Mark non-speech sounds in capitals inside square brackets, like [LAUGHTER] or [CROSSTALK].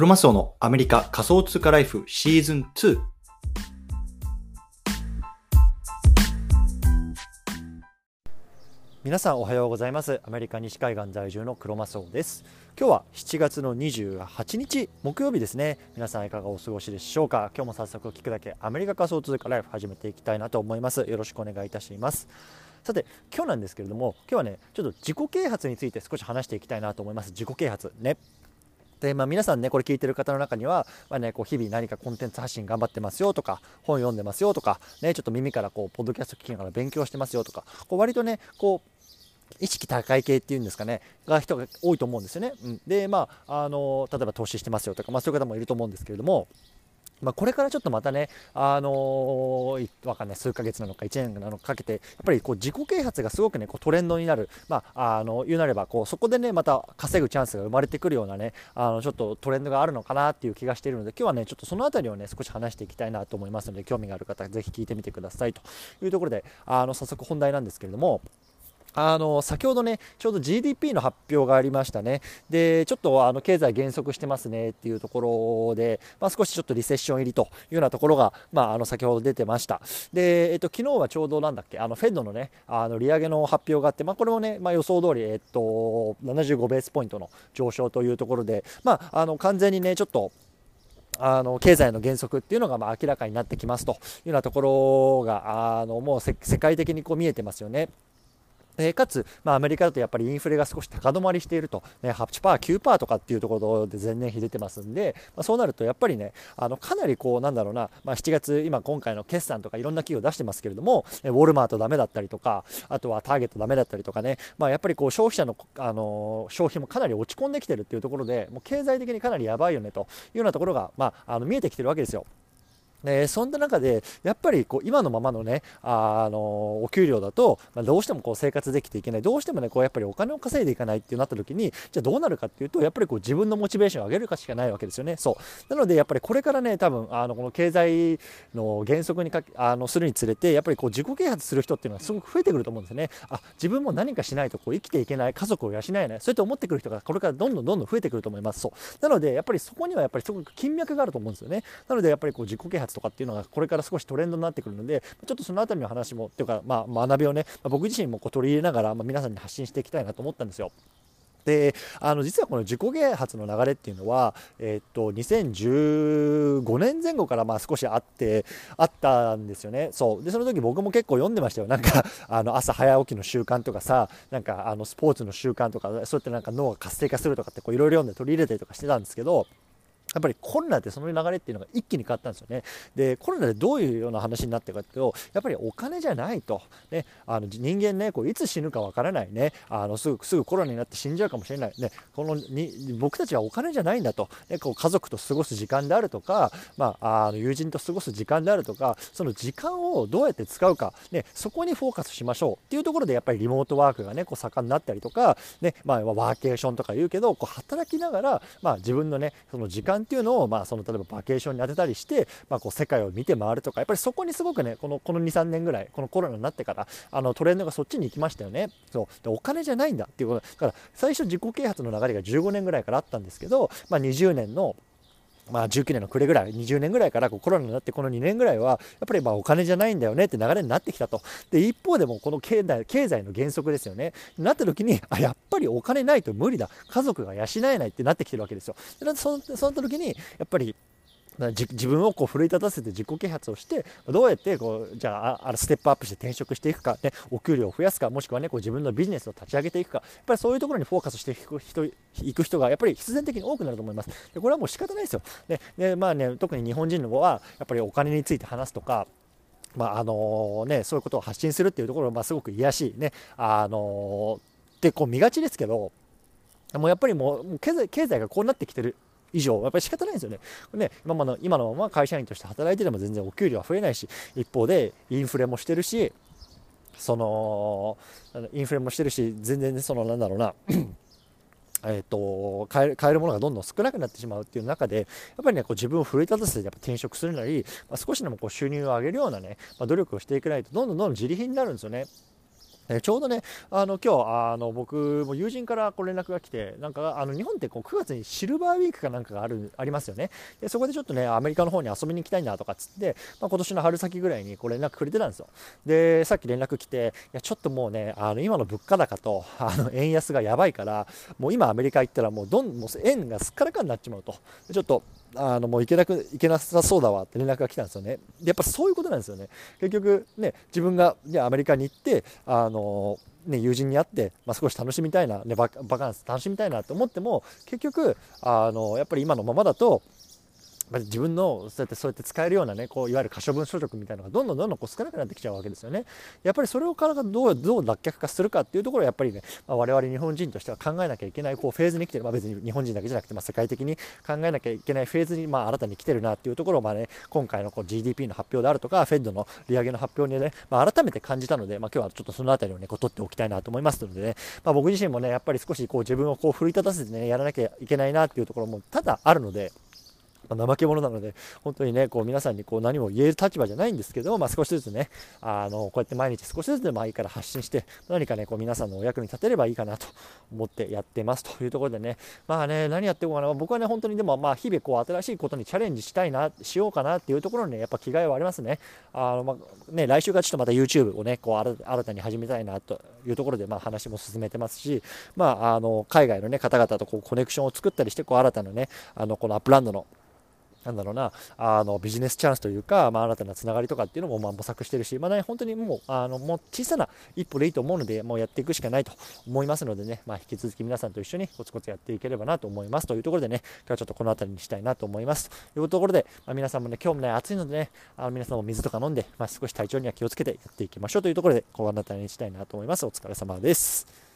クロマスオのアメリカ仮想通貨ライフシーズン2。皆さんおはようございます。アメリカ西海岸在住のクロマスオです。今日は7月の28日木曜日ですね。皆さんいかがお過ごしでしょうか？今日も早速聞くだけアメリカ仮想通貨ライフ始めていきたいなと思います。よろしくお願いいたします。さて今日なんですけれども今日はねちょっと自己啓発について少し話していきたいなと思います。自己啓発ね。でまあ、皆さんねこれ聞いてる方の中には、まあね、こう日々何かコンテンツ発信頑張ってますよとか本読んでますよとか、ね、ちょっと耳からこうポッドキャスト聞きながら勉強してますよとかこう割とねこう意識高い系っていうんですかねが人が多いと思うんですよね。うん、でまああの例えば投資してますよとか、まあ、そういう方もいると思うんですけれどもまあ、これからちょっとまたね、あのー、わかんない、数ヶ月なのか1年なのかかけて、やっぱりこう自己啓発がすごくね、こうトレンドになる、まあ、あの、言うなれば、こう、そこでね、また稼ぐチャンスが生まれてくるようなね、あの、ちょっとトレンドがあるのかなっていう気がしているので、今日はね、ちょっとそのあたりをね、少し話していきたいなと思いますので、興味がある方、ぜひ聞いてみてくださいというところで、あの、早速本題なんですけれども、あの先ほどね、ちょうど GDP の発表がありましたね。で、ちょっとあの経済減速してますねっていうところで、まあ、少しちょっとリセッション入りというようなところが、まあ、あの先ほど出てました。で、えっと、昨日はちょうどなんだっけ、あのフェッドのね、あの利上げの発表があって、まあ、これもね、まあ、予想通り、えっと、75ベースポイントの上昇というところで、まあ、あの完全にね、ちょっと、あの経済の減速っていうのがまあ明らかになってきますというようなところがあのもう世界的にこう見えてますよね。えかつ、まあ、アメリカだとやっぱりインフレが少し高止まりしていると、ね、8%、9%とかっていうところで前年比出てますんで、まあ、そうなるとやっぱりね、あのかなりこう、なんだろうな、まあ、7月、今今回の決算とかいろんな企業出してますけれども、ウォルマートダメだったりとか、あとはターゲットダメだったりとかね、まあ、やっぱりこう消費者の、あの消費もかなり落ち込んできてるっていうところで、もう経済的にかなりやばいよねというようなところが、まあ、あの見えてきてるわけですよ。えそんな中で、やっぱりこう今のままのね、あのお給料だと、まあ、どうしてもこう生活できていけない、どうしてもね、こうやっぱりお金を稼いでいかないってなった時に、じゃあどうなるかっていうと、やっぱりこう自分のモチベーションを上げるかしかないわけですよね。そう。なので、やっぱりこれからね、多分、あのこの経済の原則にかあのするにつれて、やっぱりこう自己啓発する人っていうのはすごく増えてくると思うんですよね。あ、自分も何かしないとこう生きていけない、家族を養えない、そうやって思ってくる人がこれからどんどんどんどん増えてくると思います。そう。なので、やっぱりそこにはやっぱりすごく金脈があると思うんですよね。なので、やっぱりこう自己啓発とかっていうのがこれから少しトレンドになってくるので、ちょっとその辺りの話も、っていうか、まあ、学びをね、まあ、僕自身もこう取り入れながら、まあ、皆さんに発信していきたいなと思ったんですよ。であの実はこの自己啓発の流れっていうのは、え、っと2015年前後からまあ少しあってあったんですよね。そう。でその時僕も結構読んでましたよ。なんか [LAUGHS] あの朝早起きの習慣とかさなんかあのスポーツの習慣とかそうやってなんか脳が活性化するとかっていろいろ読んで取り入れたりとかしてたんですけどやっぱりコロナでその流れっていうのが一気に変わったんですよね。で、コロナでどういうような話になってるかっていうと、やっぱりお金じゃないと。ね、あの人間ね、こういつ死ぬかわからないね、あのすぐすぐコロナになって死んじゃうかもしれない。ね、このに僕たちはお金じゃないんだと。ね、こう家族と過ごす時間であるとか、まあ、あの友人と過ごす時間であるとか、その時間をどうやって使うか、ね、そこにフォーカスしましょうっていうところでやっぱりリモートワークがね、こう盛んになったりとか、ね、まあ、ワーケーションとか言うけど、こう働きながら、まあ、自分のね、その時間っていうのを、まあ、そのの例えばバケーションに当てたりして、まあ、こう世界を見て回るとかやっぱりそこにすごくねこのこの23年ぐらいこのコロナになってからあのトレンドがそっちに行きましたよね。そう。でお金じゃないんだっていうこと。だから最初自己啓発の流れが15年ぐらいからあったんですけど、まあ、20年のまあ、19年の暮れぐらい、20年ぐらいからこうコロナになってこの2年ぐらいは、やっぱりまあお金じゃないんだよねって流れになってきたと。で、一方でもこの経済経済の原則ですよね。なった時に、あ、やっぱりお金ないと無理だ。家族が養えないってなってきてるわけですよ。でそその時に、やっぱり自分をこう奮い立たせて自己啓発をしてどうやってこうじゃああステップアップして転職していくか、ね、お給料を増やすかもしくは、ね、こう自分のビジネスを立ち上げていくか。やっぱりそういうところにフォーカスしていく人いく人がやっぱり必然的に多くなると思います。でこれはもう仕方ないですよ。でで、まあね、特に日本人の子はやっぱりお金について話すとかまああのね、そういうことを発信するっていうところは、ま、すごく癒やしい。ね、あのー、ってこう見がちですけどもうやっぱりもう経済経済がこうなってきてる以上、やっぱり仕方ないんですよね。ね今の今のまま会社員として働いてても全然お給料は増えないし、一方でインフレもしてるし、その、インフレもしてるし、全然その、なんだろうな、[CLEARS THROAT] えーと、買える買えるものがどんどん少なくなってしまうっていう中でやっぱりねこう自分を奮い立たせてやっぱ転職するなり、まあ、少しでもこう収入を上げるようなね、まあ、努力をしていかないとどんどんどんどん自利品になるんですよね。えちょうどね、あの今日あの僕も友人からこう連絡が来て、なんかあの日本ってこう9月にシルバーウィークかなんかがあるありますよねで、そこでちょっとね、アメリカの方に遊びに行きたいなとかっつって、まあ、今年の春先ぐらいにこう連絡くれてたんですよ。で、さっき連絡来て、いやちょっともうね、あの今の物価高とあの円安がやばいから、もう今アメリカ行ったらもうどんもう円がすっからかになっちまうと。ちょっとあのもう行けなく行けなさそうだわって連絡が来たんですよね。やっぱそういうことなんですよね。結局ね自分が、ね、アメリカに行ってあのね、友人に会って、まあ、少し楽しみたいな、ね、バカンス楽しみたいなと思っても結局あのやっぱり今のままだと自分のそうやってそうやって使えるようなねこういわゆる可処分所得みたいなのがどんどんどんどんこう少なくなってきちゃうわけですよね。やっぱりそれをからどうどう脱却化するかっていうところはやっぱりね、まあ、我々日本人としては考えなきゃいけないこうフェーズに来てる、まあ、別に日本人だけじゃなくて、まあ、世界的に考えなきゃいけないフェーズに、まあ、新たに来てるなっていうところを、まあね、今回のこう GDP の発表であるとか FED の利上げの発表にね、まあ、改めて感じたので、まあ、今日はちょっとその辺りをねこう取っておきたいなと思いますのでね、まあ、僕自身もねやっぱり少しこう自分をこう奮い立たせてねやらなきゃいけないなっていうところも多々あるので。まあ、怠け者なので、本当にね、こう皆さんにこう何も言える立場じゃないんですけど、まあ、少しずつね、あのこうやって毎日少しずつでもいいから発信して、何かね、こう皆さんのお役に立てればいいかなと思ってやってますというところでね、まあね、何やっていこうかな、僕はね、本当にでも、まあ、日々こう新しいことにチャレンジしたいな、しようかなっていうところにね、やっぱ気概はありますね。あのまあ、ね来週からちょっとまた YouTube をね、こう新たに始めたいなというところで、まあ、話も進めてますし、まあ、あの海外の、ね、方々とこうコネクションを作ったりして、こう新たなね、あのこの Upland のなんだろうな、あのビジネスチャンスというか、まあ、新たなつながりとかっていうのもまあ模索してるし、まあね、本当にもうあのもう小さな一歩でいいと思うので、もうやっていくしかないと思いますのでね、まあ、引き続き皆さんと一緒にコツコツやっていければなと思いますというところでね、今日はちょっとこの辺りにしたいなと思います。というところで、まあ、皆さんもね、今日もね、暑いのでね、あの皆さんも水とか飲んで、まあ、少し体調には気をつけてやっていきましょうというところで、この辺りにしたいなと思います。お疲れ様です。